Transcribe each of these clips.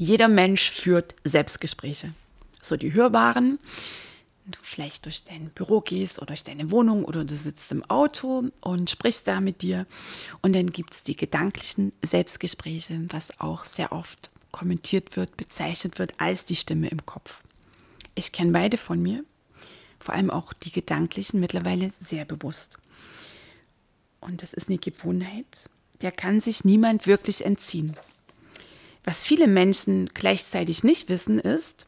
Jeder Mensch führt Selbstgespräche. So die hörbaren, du vielleicht durch dein Büro gehst oder durch deine Wohnung oder du sitzt im Auto und sprichst da mit dir. Und dann gibt es die gedanklichen Selbstgespräche, was auch sehr oft kommentiert wird, bezeichnet wird als die Stimme im Kopf. Ich kenne beide von mir, vor allem auch die gedanklichen mittlerweile sehr bewusst. Und das ist eine Gewohnheit, der kann sich niemand wirklich entziehen. Was viele Menschen gleichzeitig nicht wissen, ist,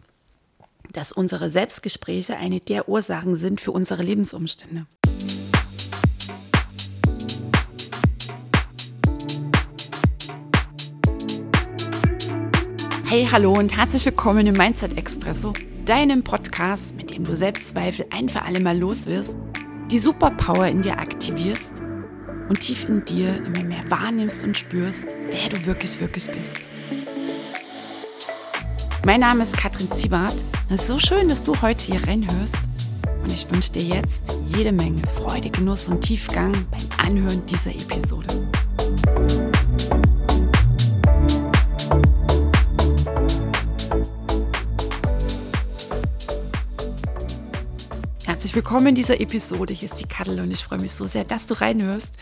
dass unsere Selbstgespräche eine der Ursachen sind für unsere Lebensumstände. Hey, hallo und herzlich willkommen im Mindset Expresso, deinem Podcast, mit dem du Selbstzweifel ein für alle Mal los wirst, die Superpower in dir aktivierst und tief in dir immer mehr wahrnimmst und spürst, wer du wirklich, wirklich bist. Mein Name ist Katrin Ziebart. Es ist so schön, dass du heute hier reinhörst. Und ich wünsche dir jetzt jede Menge Freude, Genuss und Tiefgang beim Anhören dieser Episode. Herzlich willkommen in dieser Episode. Hier ist die Kattel und ich freue mich so sehr, dass du reinhörst.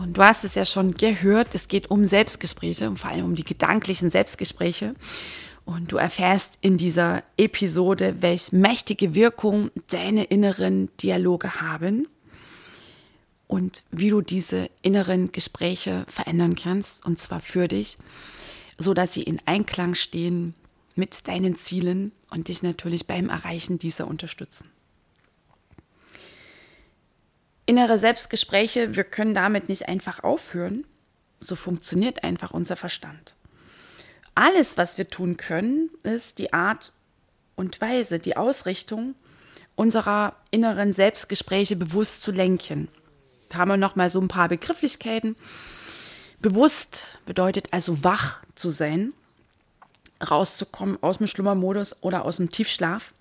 Und du hast es ja schon gehört, es geht um Selbstgespräche und vor allem um die gedanklichen Selbstgespräche. Und du erfährst in dieser Episode, welche mächtige Wirkung deine inneren Dialoge haben und wie du diese inneren Gespräche verändern kannst, und zwar für dich, so dass sie in Einklang stehen mit deinen Zielen und dich natürlich beim Erreichen dieser unterstützen. Innere Selbstgespräche, wir können damit nicht einfach aufhören. So funktioniert einfach unser Verstand. Alles, was wir tun können, ist die Art und Weise, die Ausrichtung unserer inneren Selbstgespräche bewusst zu lenken. Da haben wir noch mal so ein paar Begrifflichkeiten. Bewusst bedeutet also wach zu sein, rauszukommen aus dem Schlummermodus oder aus dem Tiefschlaf,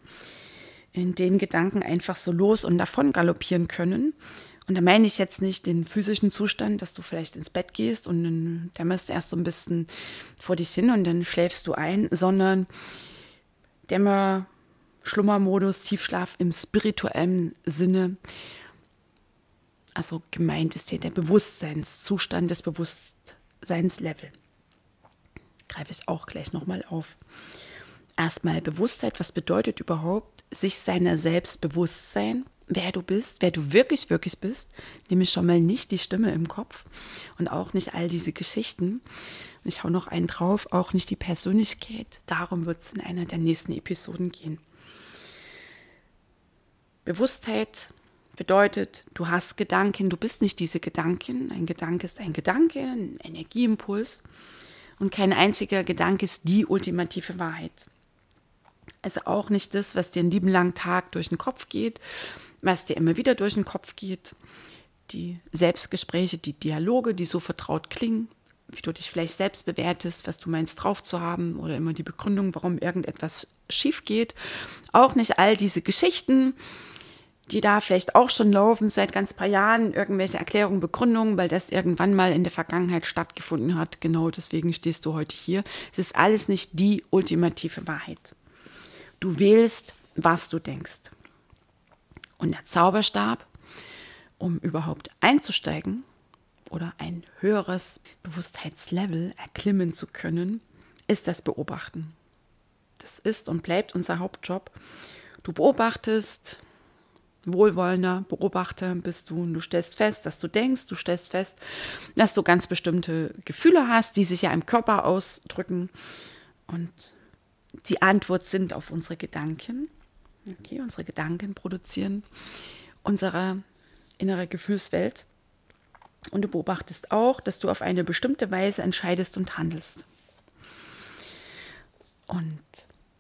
in den Gedanken einfach so los und davon galoppieren können und da meine ich jetzt nicht den physischen Zustand, dass du vielleicht ins Bett gehst und dann dämmerst erst so ein bisschen vor dich hin und dann schläfst du ein, sondern Dämmer, Schlummermodus, Tiefschlaf im spirituellen Sinne. Also gemeint ist hier der Bewusstseinszustand, das Bewusstseinslevel. Greife ich auch gleich nochmal auf. Erstmal Bewusstheit, was bedeutet überhaupt, sich seiner selbst bewusst sein? Wer du bist, wer du wirklich, wirklich bist, nämlich schon mal nicht die Stimme im Kopf und auch nicht all diese Geschichten. Und ich hau noch einen drauf, auch nicht die Persönlichkeit. Darum wird es in einer der nächsten Episoden gehen. Bewusstheit bedeutet, du hast Gedanken, du bist nicht diese Gedanken. Ein Gedanke ist ein Gedanke, ein Energieimpuls. Und kein einziger Gedanke ist die ultimative Wahrheit. Also auch nicht das, was dir einen lieben langen Tag durch den Kopf geht, was dir immer wieder durch den Kopf geht, die Selbstgespräche, die Dialoge, die so vertraut klingen, wie du dich vielleicht selbst bewertest, was du meinst drauf zu haben oder immer die Begründung, warum irgendetwas schief geht. Auch nicht all diese Geschichten, die da vielleicht auch schon laufen seit ganz paar Jahren, irgendwelche Erklärungen, Begründungen, weil das irgendwann mal in der Vergangenheit stattgefunden hat. Genau deswegen stehst du heute hier. Es ist alles nicht die ultimative Wahrheit. Du wählst, was du denkst. Und der Zauberstab, um überhaupt einzusteigen oder ein höheres Bewusstheitslevel erklimmen zu können, ist das Beobachten. Das ist und bleibt unser Hauptjob. Du beobachtest, wohlwollender Beobachter bist du und du stellst fest, dass du denkst, du stellst fest, dass du ganz bestimmte Gefühle hast, die sich ja im Körper ausdrücken und die Antwort sind auf unsere Gedanken. Okay, unsere Gedanken produzieren unsere innere Gefühlswelt. Und du beobachtest auch, dass du auf eine bestimmte Weise entscheidest und handelst. Und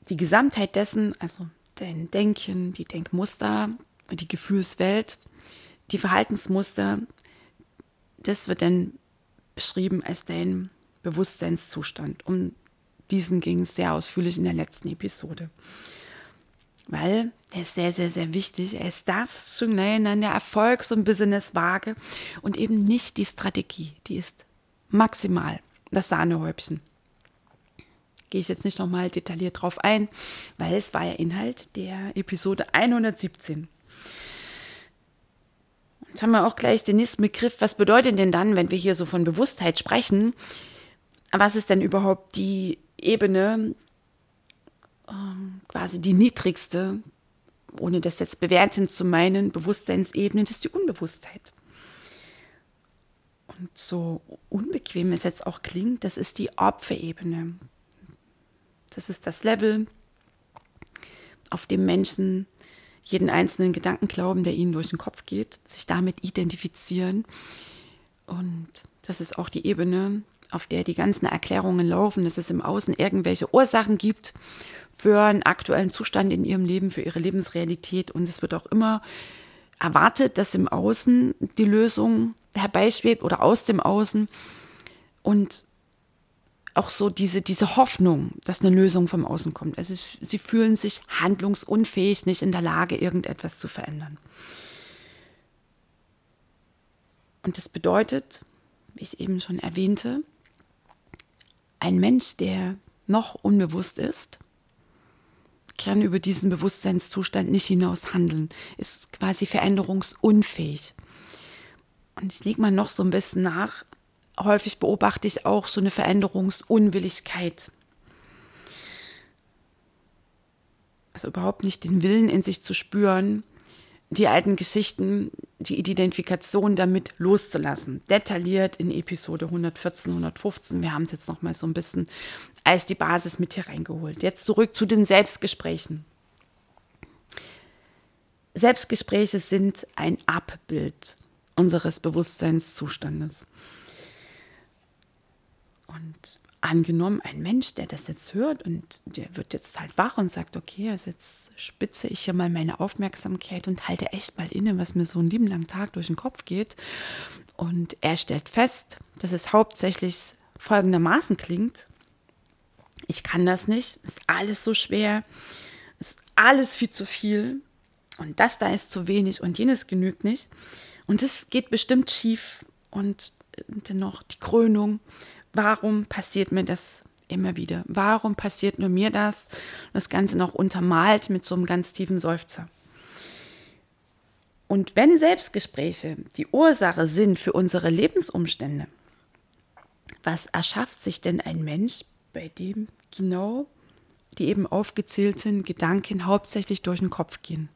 die Gesamtheit dessen, also dein Denken, die Denkmuster, die Gefühlswelt, die Verhaltensmuster, das wird dann beschrieben als dein Bewusstseinszustand. Um diesen ging es sehr ausführlich in der letzten Episode weil er ist sehr, sehr, sehr wichtig. Er ist das schon an der Erfolgs- und Business-Waage und eben nicht die Strategie. Die ist maximal das Sahnehäubchen. gehe ich jetzt nicht nochmal detailliert drauf ein, weil es war ja Inhalt der Episode 117. Jetzt haben wir auch gleich den nächsten Begriff. Was bedeutet denn dann, wenn wir hier so von Bewusstheit sprechen? Was ist denn überhaupt die Ebene, ähm, quasi die niedrigste, ohne das jetzt bewertend zu meinen, Bewusstseinsebene, das ist die Unbewusstheit. Und so unbequem es jetzt auch klingt, das ist die Opferebene. Das ist das Level, auf dem Menschen jeden einzelnen Gedanken glauben, der ihnen durch den Kopf geht, sich damit identifizieren. Und das ist auch die Ebene, auf der die ganzen Erklärungen laufen, dass es im Außen irgendwelche Ursachen gibt für einen aktuellen Zustand in ihrem Leben, für ihre Lebensrealität. Und es wird auch immer erwartet, dass im Außen die Lösung herbeischwebt oder aus dem Außen. Und auch so diese, diese Hoffnung, dass eine Lösung vom Außen kommt. Also sie fühlen sich handlungsunfähig, nicht in der Lage, irgendetwas zu verändern. Und das bedeutet, wie ich eben schon erwähnte, ein Mensch, der noch unbewusst ist, kann über diesen Bewusstseinszustand nicht hinaus handeln, ist quasi veränderungsunfähig. Und ich lege mal noch so ein bisschen nach, häufig beobachte ich auch so eine Veränderungsunwilligkeit. Also überhaupt nicht den Willen in sich zu spüren, die alten Geschichten, die Identifikation damit loszulassen. Detailliert in Episode 114, 115. Wir haben es jetzt noch mal so ein bisschen als die Basis mit hier reingeholt. Jetzt zurück zu den Selbstgesprächen. Selbstgespräche sind ein Abbild unseres Bewusstseinszustandes. Und angenommen, ein Mensch, der das jetzt hört und der wird jetzt halt wach und sagt, okay, also jetzt spitze ich hier mal meine Aufmerksamkeit und halte echt mal inne, was mir so einen lieben langen Tag durch den Kopf geht. Und er stellt fest, dass es hauptsächlich folgendermaßen klingt. Ich kann das nicht, ist alles so schwer, ist alles viel zu viel und das da ist zu wenig und jenes genügt nicht. Und es geht bestimmt schief und dennoch die Krönung warum passiert mir das immer wieder? Warum passiert nur mir das? Das Ganze noch untermalt mit so einem ganz tiefen Seufzer. Und wenn Selbstgespräche die Ursache sind für unsere Lebensumstände, was erschafft sich denn ein Mensch, bei dem genau die eben aufgezählten Gedanken hauptsächlich durch den Kopf gehen?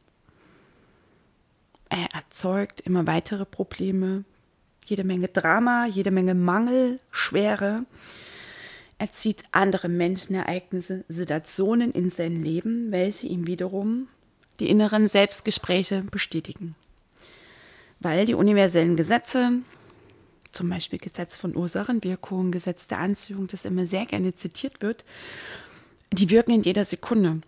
Er erzeugt immer weitere Probleme, jede Menge Drama, jede Menge Mangel, Schwere. Er zieht andere Menschenereignisse, Situationen in sein Leben, welche ihm wiederum die inneren Selbstgespräche bestätigen. Weil die universellen Gesetze, zum Beispiel Gesetz von Ursachenwirkung, Gesetz der Anziehung, das immer sehr gerne zitiert wird, die wirken in jeder Sekunde.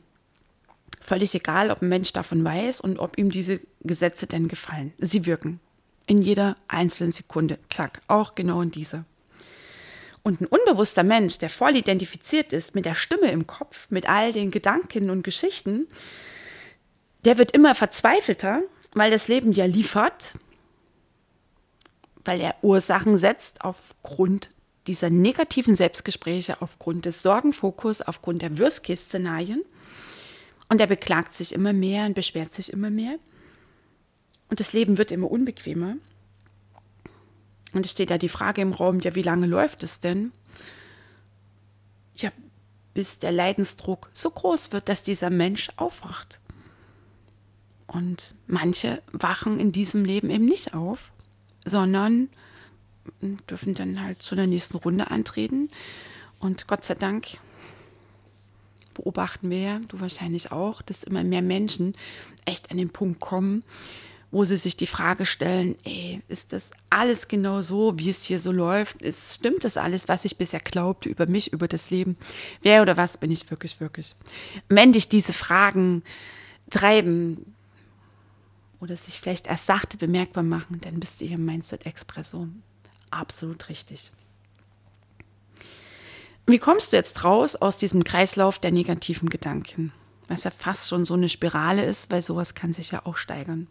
Völlig egal, ob ein Mensch davon weiß und ob ihm diese Gesetze denn gefallen. Sie wirken in jeder einzelnen Sekunde. Zack, auch genau in dieser. Und ein unbewusster Mensch, der voll identifiziert ist mit der Stimme im Kopf, mit all den Gedanken und Geschichten, der wird immer verzweifelter, weil das Leben ja liefert, weil er Ursachen setzt aufgrund dieser negativen Selbstgespräche, aufgrund des Sorgenfokus, aufgrund der Worst-Case-Szenarien. Und er beklagt sich immer mehr und beschwert sich immer mehr. Und das Leben wird immer unbequemer. Und es steht da die Frage im Raum, ja, wie lange läuft es denn? Ja, bis der Leidensdruck so groß wird, dass dieser Mensch aufwacht. Und manche wachen in diesem Leben eben nicht auf, sondern dürfen dann halt zu der nächsten Runde antreten. Und Gott sei Dank beobachten wir ja, du wahrscheinlich auch, dass immer mehr Menschen echt an den Punkt kommen, wo sie sich die Frage stellen, ey, ist das alles genau so, wie es hier so läuft? Ist, stimmt das alles, was ich bisher glaubte über mich, über das Leben? Wer oder was bin ich wirklich, wirklich? Wenn dich diese Fragen treiben oder sich vielleicht erst sachte bemerkbar machen, dann bist du hier im Mindset Expresso absolut richtig. Wie kommst du jetzt raus aus diesem Kreislauf der negativen Gedanken? Was ja fast schon so eine Spirale ist, weil sowas kann sich ja auch steigern.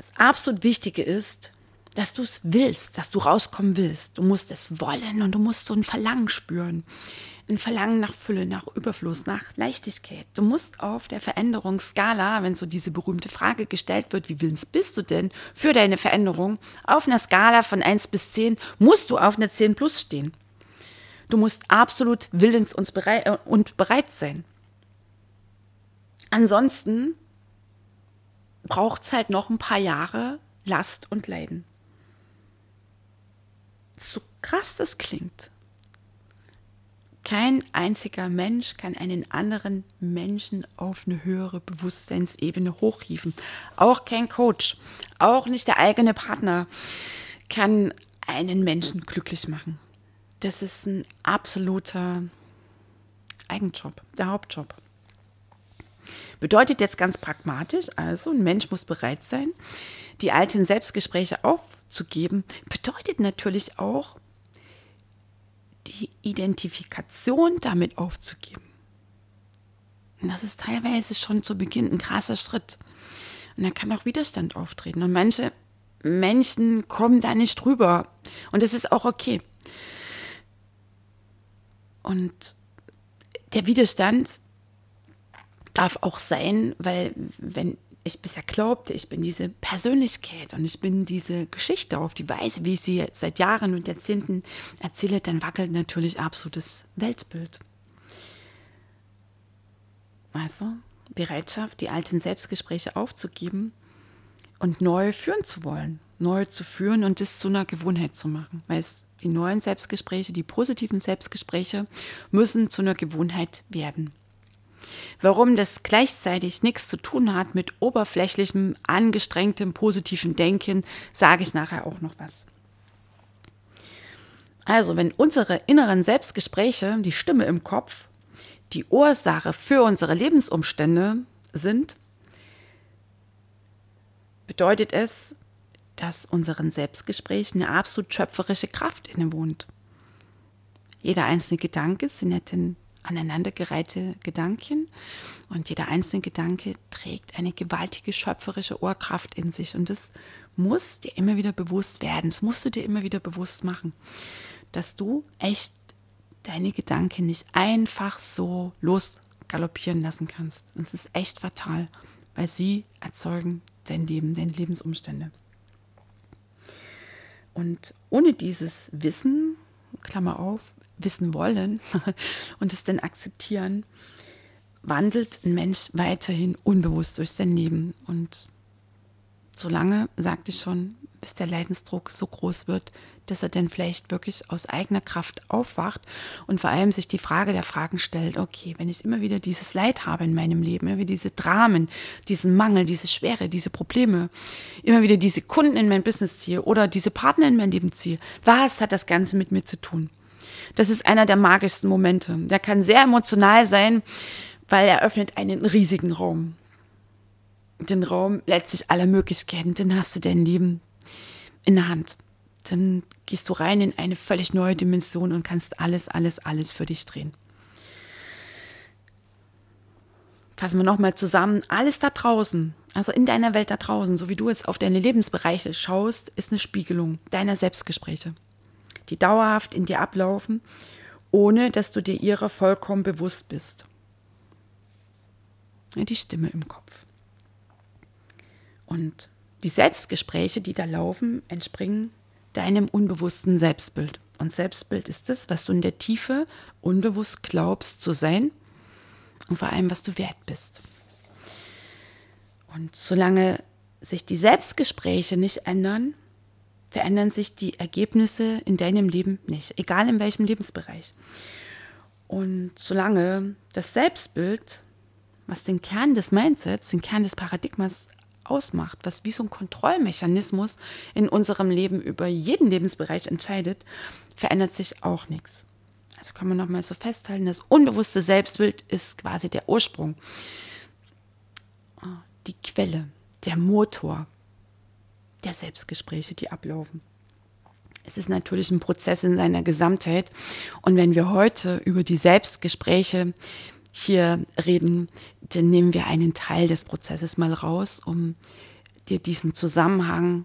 Das absolut Wichtige ist, dass du es willst, dass du rauskommen willst. Du musst es wollen und du musst so ein Verlangen spüren. Ein Verlangen nach Fülle, nach Überfluss, nach Leichtigkeit. Du musst auf der Veränderungsskala, wenn so diese berühmte Frage gestellt wird, wie willens bist du denn für deine Veränderung, auf einer Skala von 1 bis 10 musst du auf einer 10 plus stehen. Du musst absolut willens äh, und bereit sein. Ansonsten braucht es halt noch ein paar Jahre Last und Leiden. So krass das klingt. Kein einziger Mensch kann einen anderen Menschen auf eine höhere Bewusstseinsebene hochhieven. Auch kein Coach, auch nicht der eigene Partner kann einen Menschen glücklich machen. Das ist ein absoluter Eigenjob, der Hauptjob. Bedeutet jetzt ganz pragmatisch, also ein Mensch muss bereit sein, die alten Selbstgespräche aufzugeben, bedeutet natürlich auch, die Identifikation damit aufzugeben. Und das ist teilweise schon zu Beginn ein krasser Schritt. Und da kann auch Widerstand auftreten. Und manche Menschen kommen da nicht drüber. Und das ist auch okay. Und der Widerstand darf auch sein, weil wenn ich bisher glaubte, ich bin diese Persönlichkeit und ich bin diese Geschichte auf die Weise, wie ich sie seit Jahren und Jahrzehnten erzähle, dann wackelt natürlich absolutes Weltbild. Also Bereitschaft, die alten Selbstgespräche aufzugeben und neu führen zu wollen, neu zu führen und das zu einer Gewohnheit zu machen, weil es die neuen Selbstgespräche, die positiven Selbstgespräche müssen zu einer Gewohnheit werden. Warum das gleichzeitig nichts zu tun hat mit oberflächlichem, angestrengtem, positiven Denken, sage ich nachher auch noch was. Also, wenn unsere inneren Selbstgespräche, die Stimme im Kopf, die Ursache für unsere Lebensumstände sind, bedeutet es, dass unseren Selbstgesprächen eine absolut schöpferische Kraft innewohnt. Jeder einzelne Gedanke sind ja denn aneinandergereihte Gedanken und jeder einzelne Gedanke trägt eine gewaltige schöpferische Ohrkraft in sich und das muss dir immer wieder bewusst werden, das musst du dir immer wieder bewusst machen, dass du echt deine Gedanken nicht einfach so losgaloppieren lassen kannst. Und es ist echt fatal, weil sie erzeugen dein Leben, deine Lebensumstände. Und ohne dieses Wissen, Klammer auf, wissen wollen und es dann akzeptieren, wandelt ein Mensch weiterhin unbewusst durch sein Leben. Und solange, sagte ich schon, bis der Leidensdruck so groß wird, dass er dann vielleicht wirklich aus eigener Kraft aufwacht und vor allem sich die Frage der Fragen stellt, okay, wenn ich immer wieder dieses Leid habe in meinem Leben, immer wieder diese Dramen, diesen Mangel, diese Schwere, diese Probleme, immer wieder diese Kunden in mein Business ziehe oder diese Partner in mein Leben ziehe, was hat das Ganze mit mir zu tun? Das ist einer der magischsten Momente. Der kann sehr emotional sein, weil er öffnet einen riesigen Raum. Den Raum letztlich aller Möglichkeiten. Den hast du dein Leben in der Hand. Dann gehst du rein in eine völlig neue Dimension und kannst alles, alles, alles für dich drehen. Fassen wir nochmal zusammen. Alles da draußen, also in deiner Welt da draußen, so wie du jetzt auf deine Lebensbereiche schaust, ist eine Spiegelung deiner Selbstgespräche die dauerhaft in dir ablaufen, ohne dass du dir ihrer vollkommen bewusst bist. Die Stimme im Kopf. Und die Selbstgespräche, die da laufen, entspringen deinem unbewussten Selbstbild. Und Selbstbild ist das, was du in der Tiefe unbewusst glaubst zu sein und vor allem, was du wert bist. Und solange sich die Selbstgespräche nicht ändern, verändern sich die Ergebnisse in deinem Leben nicht, egal in welchem Lebensbereich. Und solange das Selbstbild, was den Kern des Mindsets, den Kern des Paradigmas ausmacht, was wie so ein Kontrollmechanismus in unserem Leben über jeden Lebensbereich entscheidet, verändert sich auch nichts. Also kann man nochmal so festhalten, das unbewusste Selbstbild ist quasi der Ursprung, ah, die Quelle, der Motor, der Selbstgespräche, die ablaufen. Es ist natürlich ein Prozess in seiner Gesamtheit. Und wenn wir heute über die Selbstgespräche hier reden, dann nehmen wir einen Teil des Prozesses mal raus, um dir diesen Zusammenhang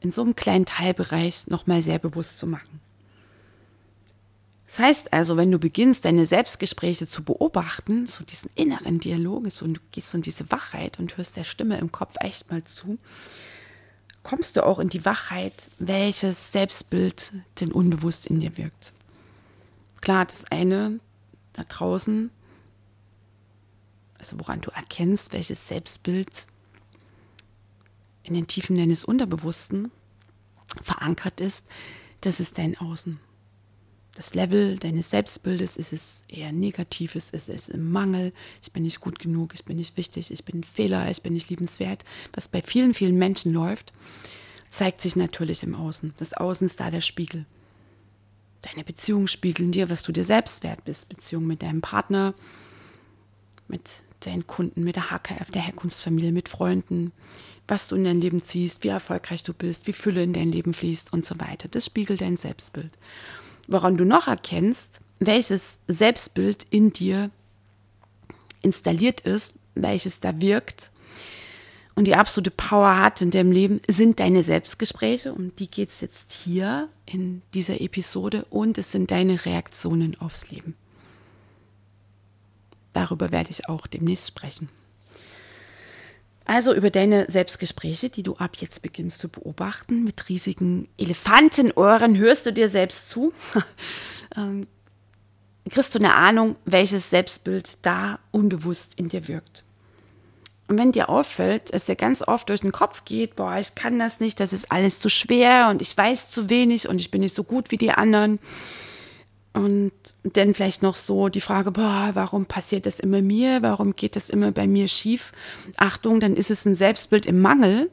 in so einem kleinen Teilbereich nochmal sehr bewusst zu machen. Das heißt also, wenn du beginnst, deine Selbstgespräche zu beobachten, so diesen inneren Dialog, so, und du gehst so in diese Wachheit und hörst der Stimme im Kopf echt mal zu, kommst du auch in die Wachheit, welches Selbstbild denn unbewusst in dir wirkt. Klar, das eine da draußen, also woran du erkennst, welches Selbstbild in den Tiefen deines Unterbewussten verankert ist, das ist dein Außen das Level deines Selbstbildes, ist es eher negatives, ist es im Mangel, ich bin nicht gut genug, ich bin nicht wichtig, ich bin ein Fehler, ich bin nicht liebenswert, was bei vielen, vielen Menschen läuft, zeigt sich natürlich im Außen. Das Außen ist da der Spiegel. Deine Beziehungen spiegeln dir, was du dir selbst wert bist. Beziehung mit deinem Partner, mit deinen Kunden, mit der HKF, der Herkunftsfamilie, mit Freunden, was du in dein Leben ziehst, wie erfolgreich du bist, wie Fülle in dein Leben fließt und so weiter. Das spiegelt dein Selbstbild woran du noch erkennst, welches Selbstbild in dir installiert ist, welches da wirkt und die absolute Power hat in deinem Leben, sind deine Selbstgespräche. Um die geht es jetzt hier in dieser Episode und es sind deine Reaktionen aufs Leben. Darüber werde ich auch demnächst sprechen. Also über deine Selbstgespräche, die du ab jetzt beginnst zu beobachten, mit riesigen Elefantenohren hörst du dir selbst zu, ähm, kriegst du eine Ahnung, welches Selbstbild da unbewusst in dir wirkt. Und wenn dir auffällt, dass dir ganz oft durch den Kopf geht, boah, ich kann das nicht, das ist alles zu schwer und ich weiß zu wenig und ich bin nicht so gut wie die anderen, und dann vielleicht noch so die Frage, boah, warum passiert das immer mir? Warum geht das immer bei mir schief? Achtung, dann ist es ein Selbstbild im Mangel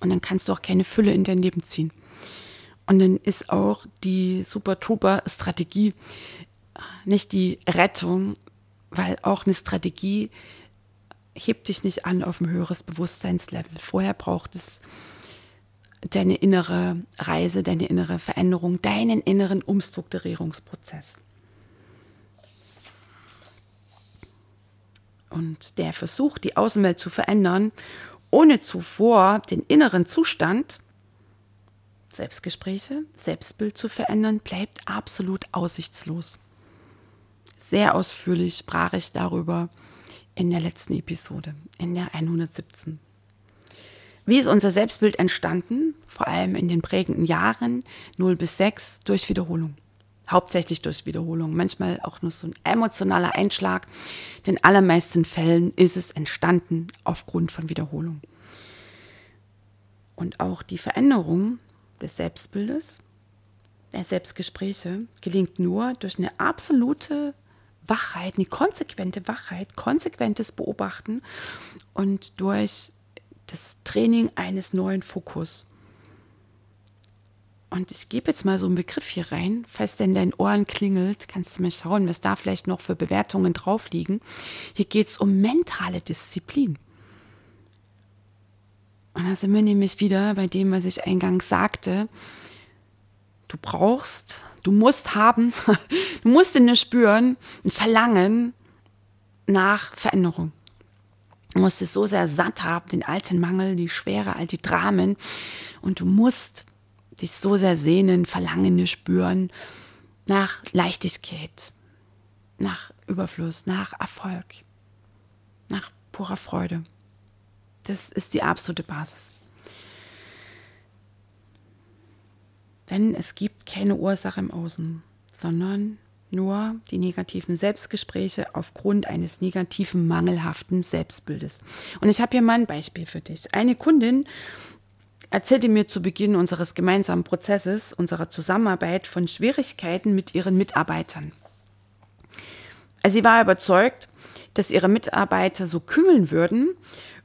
und dann kannst du auch keine Fülle in dein Leben ziehen. Und dann ist auch die Super-Trooper-Strategie nicht die Rettung, weil auch eine Strategie hebt dich nicht an auf ein höheres Bewusstseinslevel. Vorher braucht es deine innere Reise, deine innere Veränderung, deinen inneren Umstrukturierungsprozess. Und der Versuch, die Außenwelt zu verändern, ohne zuvor den inneren Zustand, Selbstgespräche, Selbstbild zu verändern, bleibt absolut aussichtslos. Sehr ausführlich sprach ich darüber in der letzten Episode, in der 117. Wie ist unser Selbstbild entstanden? Vor allem in den prägenden Jahren 0 bis 6 durch Wiederholung. Hauptsächlich durch Wiederholung. Manchmal auch nur so ein emotionaler Einschlag. In den allermeisten Fällen ist es entstanden aufgrund von Wiederholung. Und auch die Veränderung des Selbstbildes, der Selbstgespräche, gelingt nur durch eine absolute Wachheit, eine konsequente Wachheit, konsequentes Beobachten und durch das Training eines neuen Fokus. Und ich gebe jetzt mal so einen Begriff hier rein, falls der in deinen Ohren klingelt, kannst du mal schauen, was da vielleicht noch für Bewertungen drauf liegen. Hier geht es um mentale Disziplin. Und da sind wir nämlich wieder bei dem, was ich eingangs sagte. Du brauchst, du musst haben, du musst in dir spüren, ein Verlangen nach Veränderung. Du musst es so sehr satt haben, den alten Mangel, die Schwere, all die Dramen. Und du musst dich so sehr sehnen, Verlangen spüren nach Leichtigkeit, nach Überfluss, nach Erfolg, nach purer Freude. Das ist die absolute Basis. Denn es gibt keine Ursache im Außen, sondern nur die negativen Selbstgespräche aufgrund eines negativen, mangelhaften Selbstbildes. Und ich habe hier mal ein Beispiel für dich. Eine Kundin erzählte mir zu Beginn unseres gemeinsamen Prozesses, unserer Zusammenarbeit von Schwierigkeiten mit ihren Mitarbeitern. Also sie war überzeugt, dass ihre Mitarbeiter so kühlen würden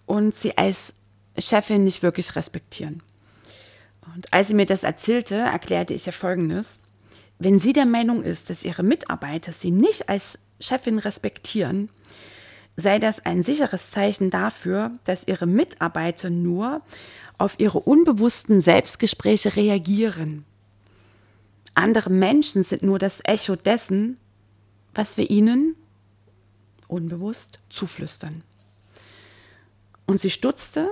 und sie als Chefin nicht wirklich respektieren. Und als sie mir das erzählte, erklärte ich ihr Folgendes. Wenn sie der Meinung ist, dass ihre Mitarbeiter sie nicht als Chefin respektieren, sei das ein sicheres Zeichen dafür, dass ihre Mitarbeiter nur auf ihre unbewussten Selbstgespräche reagieren. Andere Menschen sind nur das Echo dessen, was wir ihnen unbewusst zuflüstern. Und sie stutzte,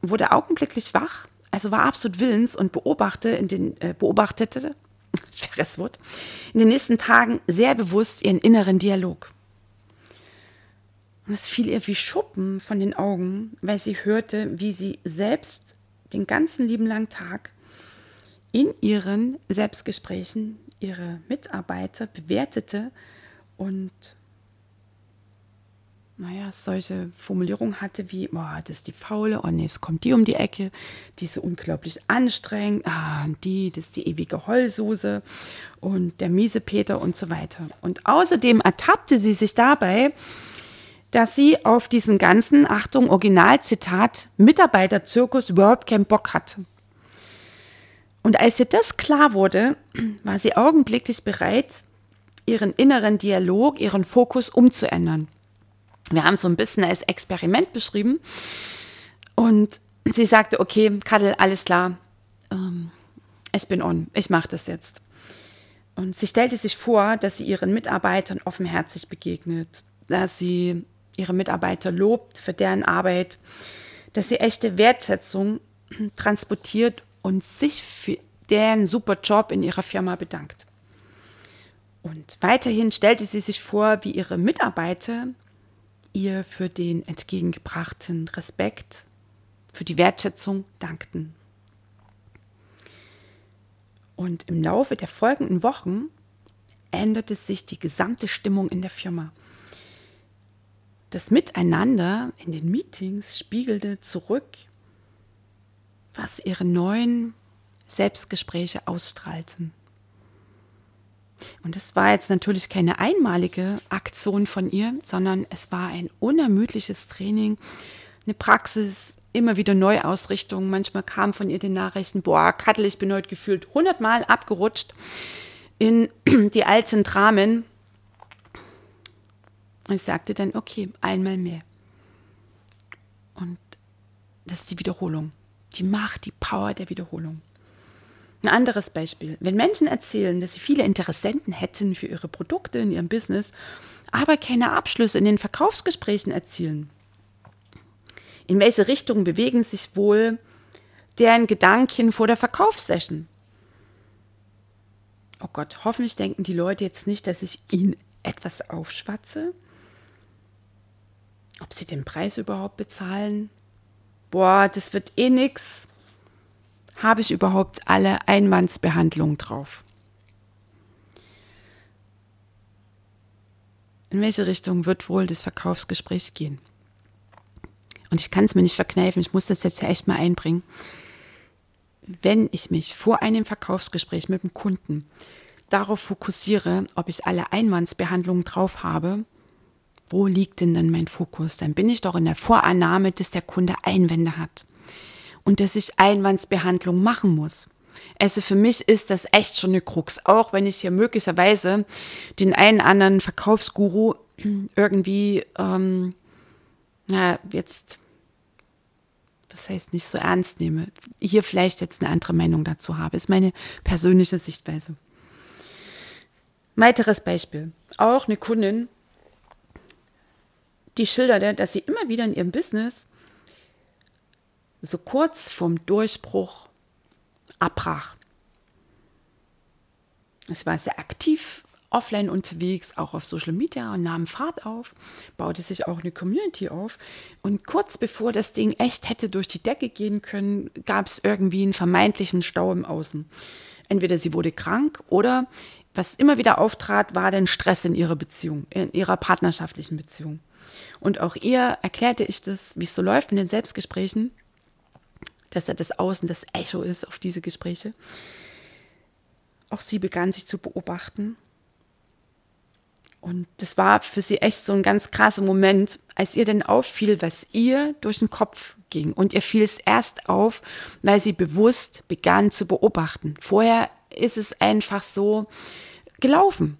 wurde augenblicklich wach, also war absolut willens und beobachte in den, äh, beobachtete, schweres Wort, in den nächsten Tagen sehr bewusst ihren inneren Dialog. Und es fiel ihr wie Schuppen von den Augen, weil sie hörte, wie sie selbst den ganzen lieben langen Tag in ihren Selbstgesprächen ihre Mitarbeiter bewertete und naja, solche Formulierungen hatte wie, boah, das ist die Faule, oh nee, es kommt die um die Ecke, die ist unglaublich anstrengend, ah, die, das ist die ewige Heulsuse und der miese Peter und so weiter. Und außerdem ertappte sie sich dabei, dass sie auf diesen ganzen, Achtung, Originalzitat, Mitarbeiterzirkus überhaupt keinen Bock hatte. Und als ihr das klar wurde, war sie augenblicklich bereit, ihren inneren Dialog, ihren Fokus umzuändern. Wir haben es so ein bisschen als Experiment beschrieben. Und sie sagte, okay, Kadel, alles klar, ähm, ich bin on, ich mache das jetzt. Und sie stellte sich vor, dass sie ihren Mitarbeitern offenherzig begegnet, dass sie ihre Mitarbeiter lobt für deren Arbeit, dass sie echte Wertschätzung transportiert und sich für deren super Job in ihrer Firma bedankt. Und weiterhin stellte sie sich vor, wie ihre Mitarbeiter ihr für den entgegengebrachten Respekt, für die Wertschätzung dankten. Und im Laufe der folgenden Wochen änderte sich die gesamte Stimmung in der Firma. Das Miteinander in den Meetings spiegelte zurück, was ihre neuen Selbstgespräche ausstrahlten. Und es war jetzt natürlich keine einmalige Aktion von ihr, sondern es war ein unermüdliches Training, eine Praxis, immer wieder Neuausrichtung. Manchmal kam von ihr die Nachrichten, boah, Kattel, ich bin heute gefühlt hundertmal abgerutscht in die alten Dramen. Und ich sagte dann, okay, einmal mehr. Und das ist die Wiederholung. Die Macht, die Power der Wiederholung. Ein anderes Beispiel. Wenn Menschen erzählen, dass sie viele Interessenten hätten für ihre Produkte in ihrem Business, aber keine Abschlüsse in den Verkaufsgesprächen erzielen, in welche Richtung bewegen sich wohl deren Gedanken vor der Verkaufssession? Oh Gott, hoffentlich denken die Leute jetzt nicht, dass ich ihnen etwas aufschwatze. Ob sie den Preis überhaupt bezahlen? Boah, das wird eh nix habe ich überhaupt alle Einwandsbehandlungen drauf? In welche Richtung wird wohl das Verkaufsgespräch gehen? Und ich kann es mir nicht verkneifen, ich muss das jetzt ja echt mal einbringen. Wenn ich mich vor einem Verkaufsgespräch mit dem Kunden darauf fokussiere, ob ich alle Einwandsbehandlungen drauf habe, wo liegt denn dann mein Fokus? Dann bin ich doch in der Vorannahme, dass der Kunde Einwände hat und dass ich Einwandsbehandlung machen muss. Also für mich ist das echt schon eine Krux, auch wenn ich hier möglicherweise den einen anderen Verkaufsguru irgendwie, ähm, na, jetzt, das heißt nicht so ernst nehme, hier vielleicht jetzt eine andere Meinung dazu habe, ist meine persönliche Sichtweise. Weiteres Beispiel. Auch eine Kundin, die schilderte, dass sie immer wieder in ihrem Business so kurz vorm Durchbruch abbrach. Ich war sehr aktiv offline unterwegs, auch auf Social Media und nahm Fahrt auf, baute sich auch eine Community auf. Und kurz bevor das Ding echt hätte durch die Decke gehen können, gab es irgendwie einen vermeintlichen Stau im Außen. Entweder sie wurde krank oder was immer wieder auftrat, war dann Stress in ihrer Beziehung, in ihrer partnerschaftlichen Beziehung. Und auch ihr erklärte ich das, wie es so läuft in den Selbstgesprächen dass er das Außen das Echo ist auf diese Gespräche. Auch sie begann sich zu beobachten. Und das war für sie echt so ein ganz krasser Moment, als ihr denn auffiel, was ihr durch den Kopf ging. Und ihr fiel es erst auf, weil sie bewusst begann zu beobachten. Vorher ist es einfach so gelaufen.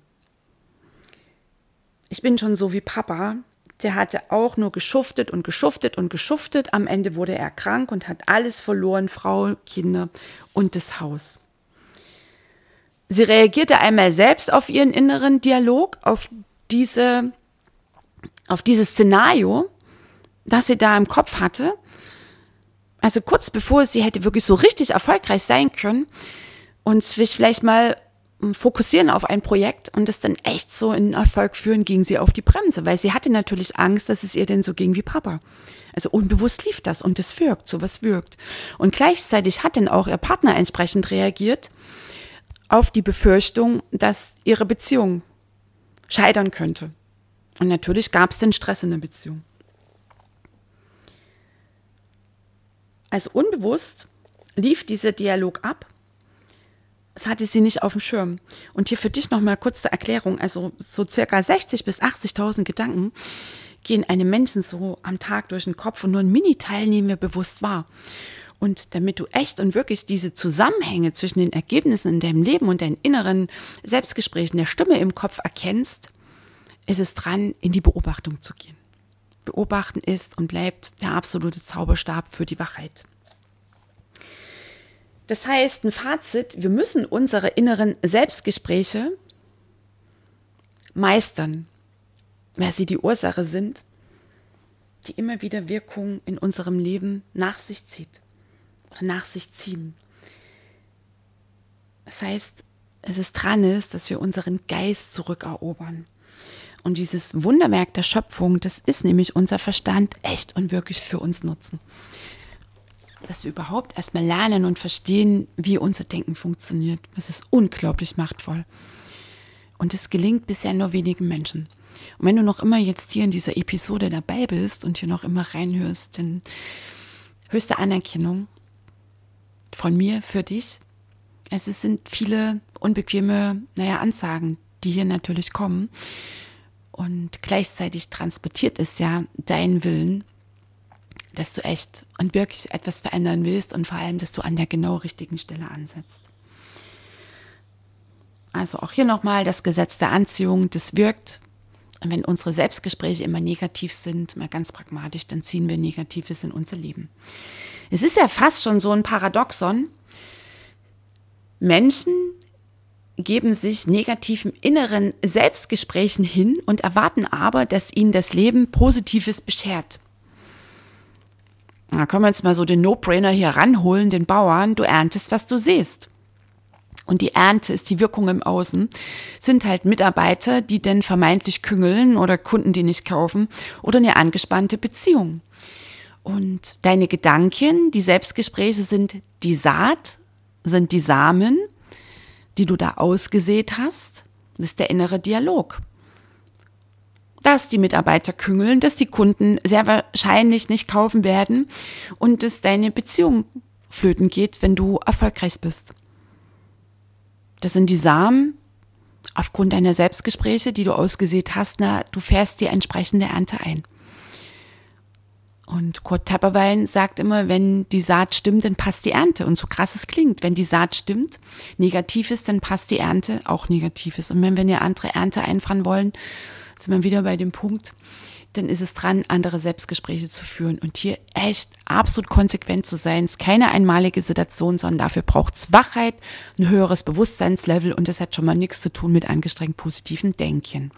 Ich bin schon so wie Papa, der hatte auch nur geschuftet und geschuftet und geschuftet. Am Ende wurde er krank und hat alles verloren, Frau, Kinder und das Haus. Sie reagierte einmal selbst auf ihren inneren Dialog, auf diese, auf dieses Szenario, das sie da im Kopf hatte. Also kurz bevor sie hätte wirklich so richtig erfolgreich sein können und sich vielleicht mal fokussieren auf ein Projekt und das dann echt so in Erfolg führen, ging sie auf die Bremse, weil sie hatte natürlich Angst, dass es ihr denn so ging wie Papa. Also unbewusst lief das und es wirkt, sowas wirkt. Und gleichzeitig hat dann auch ihr Partner entsprechend reagiert auf die Befürchtung, dass ihre Beziehung scheitern könnte. Und natürlich gab es den Stress in der Beziehung. Also unbewusst lief dieser Dialog ab. Es hatte sie nicht auf dem Schirm. Und hier für dich nochmal kurz zur Erklärung. Also so circa 60.000 bis 80.000 Gedanken gehen einem Menschen so am Tag durch den Kopf und nur ein Mini-Teil nehmen wir bewusst wahr. Und damit du echt und wirklich diese Zusammenhänge zwischen den Ergebnissen in deinem Leben und deinen inneren Selbstgesprächen der Stimme im Kopf erkennst, ist es dran, in die Beobachtung zu gehen. Beobachten ist und bleibt der absolute Zauberstab für die Wachheit. Das heißt, ein Fazit, wir müssen unsere inneren Selbstgespräche meistern, weil sie die Ursache sind, die immer wieder Wirkung in unserem Leben nach sich zieht oder nach sich ziehen. Das heißt, es ist dran ist, dass wir unseren Geist zurückerobern. Und dieses Wunderwerk der Schöpfung, das ist nämlich unser Verstand echt und wirklich für uns nutzen. Dass wir überhaupt erstmal lernen und verstehen, wie unser Denken funktioniert. Das ist unglaublich machtvoll. Und es gelingt bisher nur wenigen Menschen. Und wenn du noch immer jetzt hier in dieser Episode dabei bist und hier noch immer reinhörst, dann höchste Anerkennung von mir für dich. Es sind viele unbequeme, naja, Ansagen, die hier natürlich kommen. Und gleichzeitig transportiert es ja deinen Willen, dass du echt und wirklich etwas verändern willst und vor allem, dass du an der genau richtigen Stelle ansetzt. Also auch hier nochmal das Gesetz der Anziehung, das wirkt. Und wenn unsere Selbstgespräche immer negativ sind, mal ganz pragmatisch, dann ziehen wir Negatives in unser Leben. Es ist ja fast schon so ein Paradoxon. Menschen geben sich negativen inneren Selbstgesprächen hin und erwarten aber, dass ihnen das Leben Positives beschert. Da können wir jetzt mal so den No-Brainer hier ranholen, den Bauern. Du erntest, was du siehst. Und die Ernte ist die Wirkung im Außen, sind halt Mitarbeiter, die denn vermeintlich küngeln oder Kunden, die nicht kaufen oder eine angespannte Beziehung. Und deine Gedanken, die Selbstgespräche sind die Saat, sind die Samen die du da ausgesät hast, das ist der innere Dialog. Dass die Mitarbeiter küngeln, dass die Kunden sehr wahrscheinlich nicht kaufen werden und dass deine Beziehung flöten geht, wenn du erfolgreich bist. Das sind die Samen aufgrund deiner Selbstgespräche, die du ausgesät hast, na, du fährst die entsprechende Ernte ein. Und Kurt Tapperwein sagt immer, wenn die Saat stimmt, dann passt die Ernte. Und so krass es klingt, wenn die Saat stimmt, negativ ist, dann passt die Ernte auch negativ ist. Und wenn wir eine andere Ernte einfahren wollen, sind wir wieder bei dem Punkt, dann ist es dran, andere Selbstgespräche zu führen und hier echt absolut konsequent zu sein. Es ist keine einmalige Situation, sondern dafür braucht es Wachheit, ein höheres Bewusstseinslevel und das hat schon mal nichts zu tun mit angestrengt positiven Denken.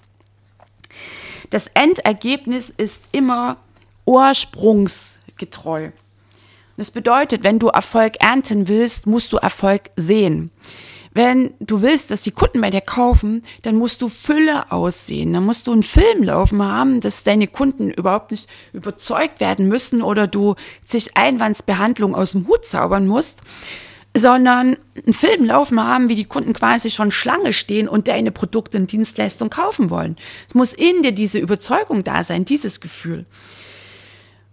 Das Endergebnis ist immer ursprungsgetreu. Das bedeutet, wenn du Erfolg ernten willst, musst du Erfolg sehen. Wenn du willst, dass die Kunden bei dir kaufen, dann musst du Fülle aussehen. Dann musst du einen Film laufen haben, dass deine Kunden überhaupt nicht überzeugt werden müssen oder du sich Einwandsbehandlung aus dem Hut zaubern musst, sondern einen Film laufen haben, wie die Kunden quasi schon Schlange stehen und deine Produkte und Dienstleistung kaufen wollen. Es muss in dir diese Überzeugung da sein, dieses Gefühl.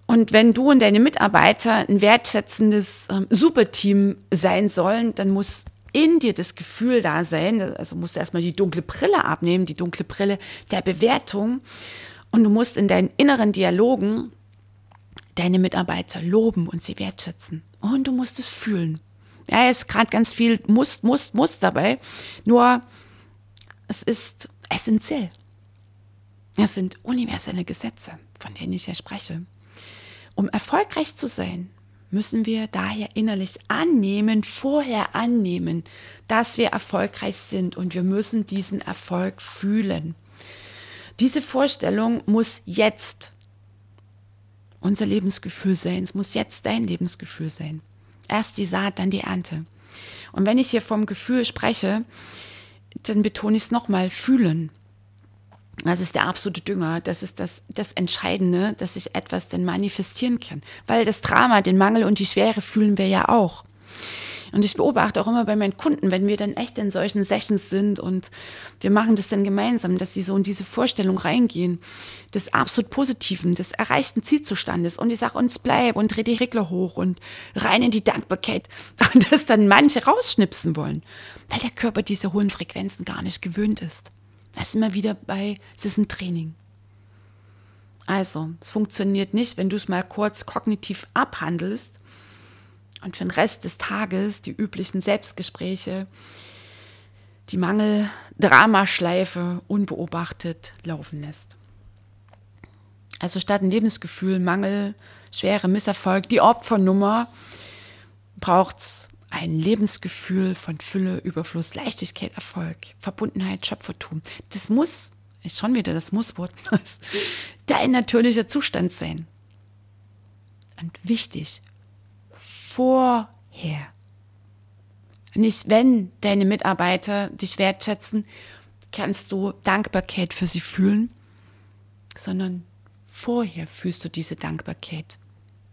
Und wenn du und deine Mitarbeiter ein wertschätzendes ähm, Superteam sein sollen, dann muss in dir das Gefühl da sein, also musst du erstmal die dunkle Brille abnehmen, die dunkle Brille der Bewertung. Und du musst in deinen inneren Dialogen deine Mitarbeiter loben und sie wertschätzen. Und du musst es fühlen. Ja, es ist gerade ganz viel muss, muss, muss dabei. Nur es ist essentiell. Es sind universelle Gesetze, von denen ich ja spreche. Um erfolgreich zu sein, müssen wir daher innerlich annehmen, vorher annehmen, dass wir erfolgreich sind und wir müssen diesen Erfolg fühlen. Diese Vorstellung muss jetzt unser Lebensgefühl sein. Es muss jetzt dein Lebensgefühl sein. Erst die Saat, dann die Ernte. Und wenn ich hier vom Gefühl spreche, dann betone ich es nochmal, fühlen. Das ist der absolute Dünger. Das ist das, das Entscheidende, dass ich etwas denn manifestieren kann. Weil das Drama, den Mangel und die Schwere fühlen wir ja auch. Und ich beobachte auch immer bei meinen Kunden, wenn wir dann echt in solchen Sessions sind und wir machen das dann gemeinsam, dass sie so in diese Vorstellung reingehen, des absolut Positiven, des erreichten Zielzustandes. Und ich sage uns bleib und dreh die Regler hoch und rein in die Dankbarkeit. Und dass dann manche rausschnipsen wollen, weil der Körper diese hohen Frequenzen gar nicht gewöhnt ist. Das ist immer wieder bei, es ist ein Training. Also, es funktioniert nicht, wenn du es mal kurz kognitiv abhandelst, und für den Rest des Tages die üblichen Selbstgespräche, die Mangel-Dramaschleife unbeobachtet laufen lässt. Also statt ein Lebensgefühl, Mangel, schwere Misserfolg, die Opfernummer, braucht es ein Lebensgefühl von Fülle, Überfluss, Leichtigkeit, Erfolg, Verbundenheit, Schöpfertum. Das muss, ist schon wieder das Musswort, dein natürlicher Zustand sein. Und wichtig, vorher. Nicht, wenn deine Mitarbeiter dich wertschätzen, kannst du Dankbarkeit für sie fühlen, sondern vorher fühlst du diese Dankbarkeit.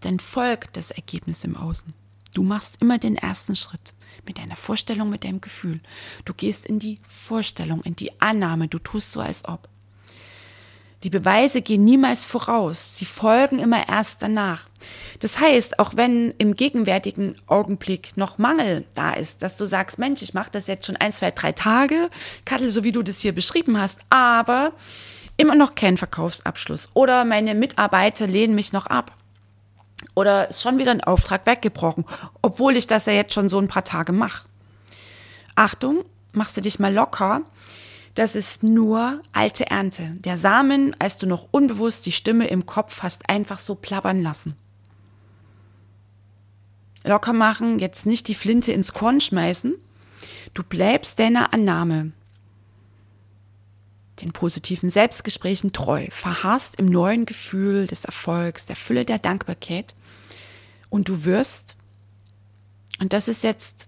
Dann folgt das Ergebnis im Außen. Du machst immer den ersten Schritt mit deiner Vorstellung, mit deinem Gefühl. Du gehst in die Vorstellung, in die Annahme, du tust so, als ob. Die Beweise gehen niemals voraus, sie folgen immer erst danach. Das heißt, auch wenn im gegenwärtigen Augenblick noch Mangel da ist, dass du sagst, Mensch, ich mache das jetzt schon ein, zwei, drei Tage, Kattel, so wie du das hier beschrieben hast, aber immer noch kein Verkaufsabschluss oder meine Mitarbeiter lehnen mich noch ab oder ist schon wieder ein Auftrag weggebrochen, obwohl ich das ja jetzt schon so ein paar Tage mache. Achtung, machst du dich mal locker das ist nur alte Ernte. Der Samen, als du noch unbewusst die Stimme im Kopf hast, einfach so plappern lassen. Locker machen, jetzt nicht die Flinte ins Korn schmeißen. Du bleibst deiner Annahme, den positiven Selbstgesprächen treu, verharrst im neuen Gefühl des Erfolgs, der Fülle der Dankbarkeit und du wirst, und das ist jetzt,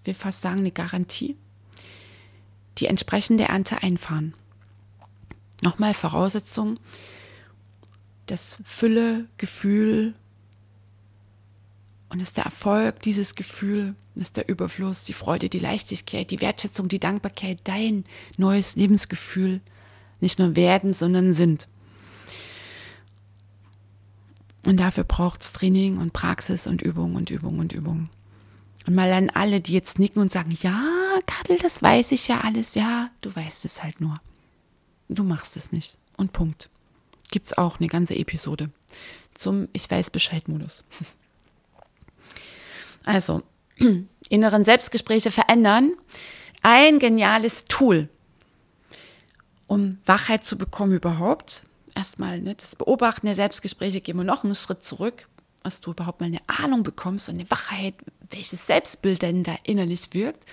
ich will fast sagen, eine Garantie, die entsprechende Ernte einfahren. Nochmal Voraussetzung, das Fülle, Gefühl und ist der Erfolg, dieses Gefühl, ist der Überfluss, die Freude, die Leichtigkeit, die Wertschätzung, die Dankbarkeit, dein neues Lebensgefühl nicht nur werden, sondern sind. Und dafür braucht es Training und Praxis und Übung und Übung und Übung. Und mal an alle, die jetzt nicken und sagen, ja, Kadel, das weiß ich ja alles. Ja, du weißt es halt nur. Du machst es nicht. Und Punkt. Gibt's auch eine ganze Episode zum Ich weiß Bescheid-Modus. Also, inneren Selbstgespräche verändern. Ein geniales Tool, um Wachheit zu bekommen überhaupt. Erstmal ne, das Beobachten der Selbstgespräche, gehen wir noch einen Schritt zurück dass du überhaupt mal eine Ahnung bekommst und eine Wachheit, welches Selbstbild denn da innerlich wirkt.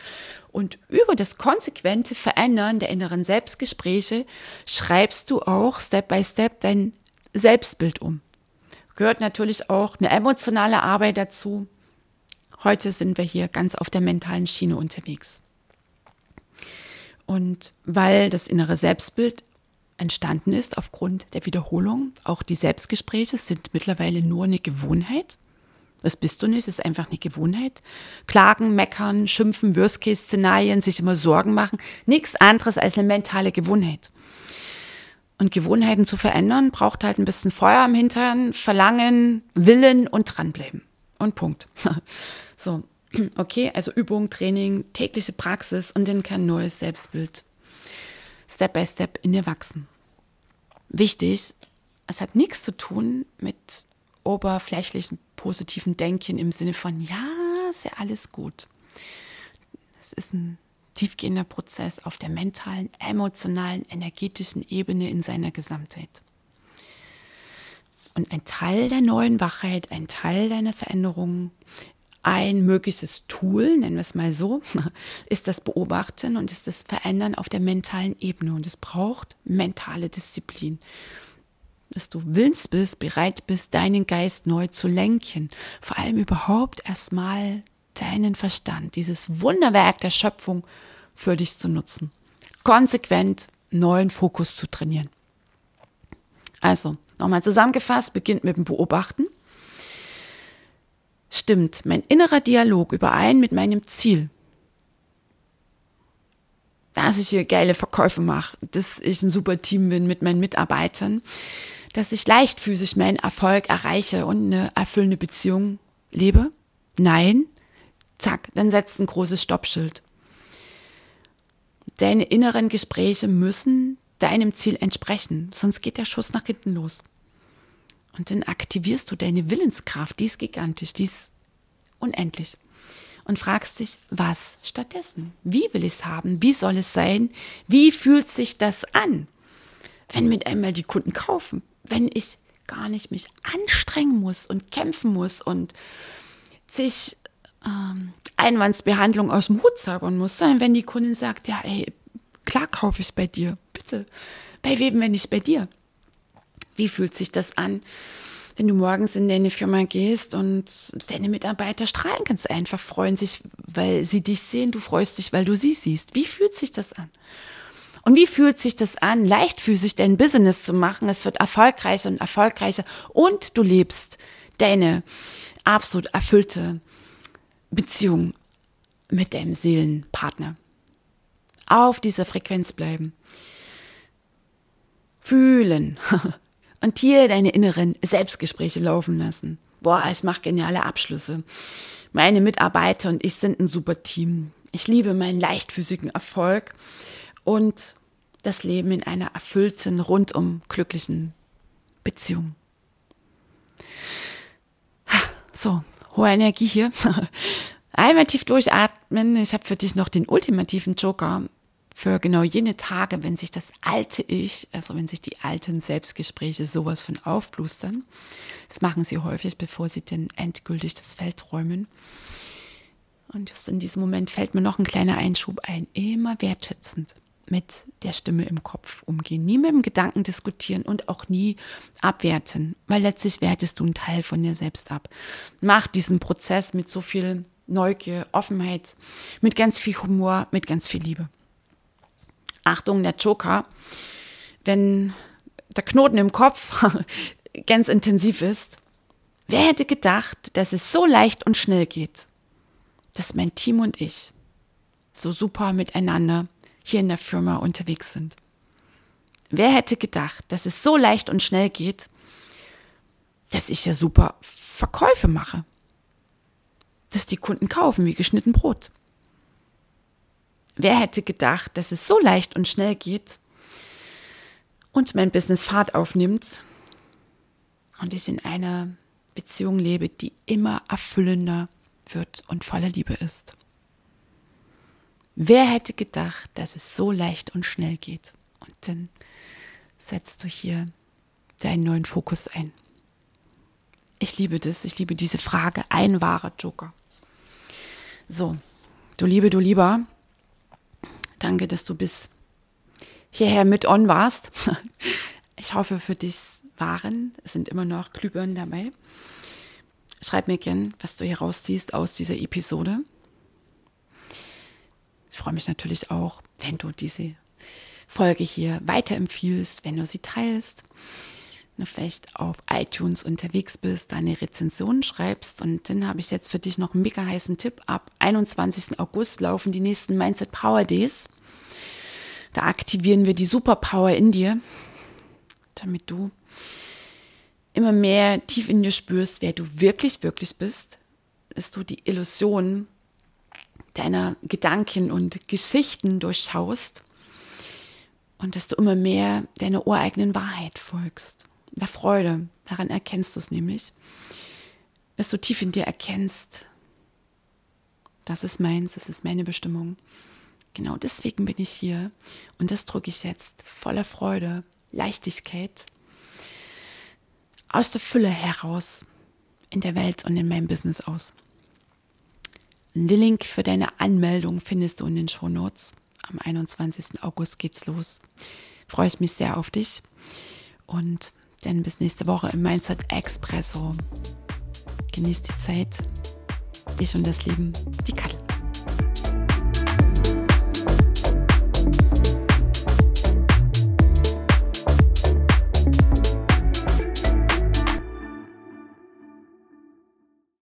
Und über das konsequente Verändern der inneren Selbstgespräche schreibst du auch Step by Step dein Selbstbild um. Gehört natürlich auch eine emotionale Arbeit dazu. Heute sind wir hier ganz auf der mentalen Schiene unterwegs. Und weil das innere Selbstbild entstanden ist aufgrund der Wiederholung. Auch die Selbstgespräche sind mittlerweile nur eine Gewohnheit. Das bist du nicht, das ist einfach eine Gewohnheit. Klagen, meckern, schimpfen, Worst-Case-Szenarien, sich immer Sorgen machen, nichts anderes als eine mentale Gewohnheit. Und Gewohnheiten zu verändern, braucht halt ein bisschen Feuer im Hintern, Verlangen, Willen und dranbleiben. Und Punkt. so, okay, also Übung, Training, tägliche Praxis und dann kann ein neues Selbstbild Step by Step in dir wachsen wichtig, es hat nichts zu tun mit oberflächlichen positiven Denken im Sinne von, ja, ist ja alles gut. Es ist ein tiefgehender Prozess auf der mentalen, emotionalen, energetischen Ebene in seiner Gesamtheit. Und ein Teil der neuen Wachheit, ein Teil deiner Veränderungen ein mögliches Tool, nennen wir es mal so, ist das Beobachten und ist das Verändern auf der mentalen Ebene. Und es braucht mentale Disziplin. dass du willens bist, bereit bist, deinen Geist neu zu lenken. Vor allem überhaupt erstmal deinen Verstand, dieses Wunderwerk der Schöpfung für dich zu nutzen. Konsequent neuen Fokus zu trainieren. Also, nochmal zusammengefasst, beginnt mit dem Beobachten. Stimmt mein innerer Dialog überein mit meinem Ziel? Dass ich hier geile Verkäufe mache, dass ich ein super Team bin mit meinen Mitarbeitern, dass ich leichtfüßig meinen Erfolg erreiche und eine erfüllende Beziehung lebe? Nein. Zack, dann setzt ein großes Stoppschild. Deine inneren Gespräche müssen deinem Ziel entsprechen, sonst geht der Schuss nach hinten los. Und dann aktivierst du deine Willenskraft, die ist gigantisch, die ist unendlich. Und fragst dich, was stattdessen? Wie will ich es haben? Wie soll es sein? Wie fühlt sich das an, wenn mit einmal die Kunden kaufen? Wenn ich gar nicht mich anstrengen muss und kämpfen muss und sich ähm, Einwandsbehandlung aus dem Hut zaubern muss, sondern wenn die Kundin sagt, ja, ey, klar kaufe ich es bei dir, bitte. Bei wem, wenn nicht bei dir? Wie fühlt sich das an, wenn du morgens in deine Firma gehst und deine Mitarbeiter strahlen ganz einfach, freuen sich, weil sie dich sehen, du freust dich, weil du sie siehst. Wie fühlt sich das an? Und wie fühlt sich das an, leichtfüßig dein Business zu machen? Es wird erfolgreicher und erfolgreicher und du lebst deine absolut erfüllte Beziehung mit deinem Seelenpartner. Auf dieser Frequenz bleiben. Fühlen. Und hier deine inneren Selbstgespräche laufen lassen. Boah, ich mache geniale Abschlüsse. Meine Mitarbeiter und ich sind ein super Team. Ich liebe meinen leichtfüßigen Erfolg und das Leben in einer erfüllten, rundum glücklichen Beziehung. So, hohe Energie hier. Einmal tief durchatmen. Ich habe für dich noch den ultimativen Joker für genau jene Tage, wenn sich das alte Ich, also wenn sich die alten Selbstgespräche sowas von aufblustern. Das machen sie häufig, bevor sie denn endgültig das Feld räumen. Und just in diesem Moment fällt mir noch ein kleiner Einschub ein. Immer wertschätzend mit der Stimme im Kopf umgehen. Nie mit dem Gedanken diskutieren und auch nie abwerten, weil letztlich wertest du einen Teil von dir selbst ab. Mach diesen Prozess mit so viel Neugier, Offenheit, mit ganz viel Humor, mit ganz viel Liebe. Achtung, der Joker, wenn der Knoten im Kopf ganz intensiv ist, wer hätte gedacht, dass es so leicht und schnell geht, dass mein Team und ich so super miteinander hier in der Firma unterwegs sind. Wer hätte gedacht, dass es so leicht und schnell geht, dass ich ja super Verkäufe mache, dass die Kunden kaufen wie geschnitten Brot. Wer hätte gedacht, dass es so leicht und schnell geht und mein Business Fahrt aufnimmt und ich in einer Beziehung lebe, die immer erfüllender wird und voller Liebe ist. Wer hätte gedacht, dass es so leicht und schnell geht? Und dann setzt du hier deinen neuen Fokus ein. Ich liebe das, ich liebe diese Frage, ein wahrer Joker. So, du Liebe, du Lieber, danke, dass du bis hierher mit on warst. Ich hoffe, für dich waren, es sind immer noch Glühbirnen dabei. Schreib mir gern, was du hier rausziehst aus dieser Episode. Ich freue mich natürlich auch, wenn du diese Folge hier weiterempfiehlst, wenn du sie teilst, du vielleicht auf iTunes unterwegs bist, deine Rezension schreibst. Und dann habe ich jetzt für dich noch einen mega heißen Tipp. Ab 21. August laufen die nächsten Mindset Power Days. Da aktivieren wir die Superpower in dir, damit du immer mehr tief in dir spürst, wer du wirklich, wirklich bist, dass du die Illusion deiner Gedanken und Geschichten durchschaust und dass du immer mehr deiner ureigenen Wahrheit folgst. Der Freude, daran erkennst du es nämlich, dass du tief in dir erkennst, das ist meins, das ist meine Bestimmung. Genau deswegen bin ich hier und das drücke ich jetzt voller Freude, Leichtigkeit aus der Fülle heraus in der Welt und in meinem Business aus. Den Link für deine Anmeldung findest du in den Show Notes. Am 21. August geht's los. Freue ich mich sehr auf dich. Und Denn bis nächste Woche im Mindset Expresso. Genießt die Zeit. Dich und das Leben. Die Katja.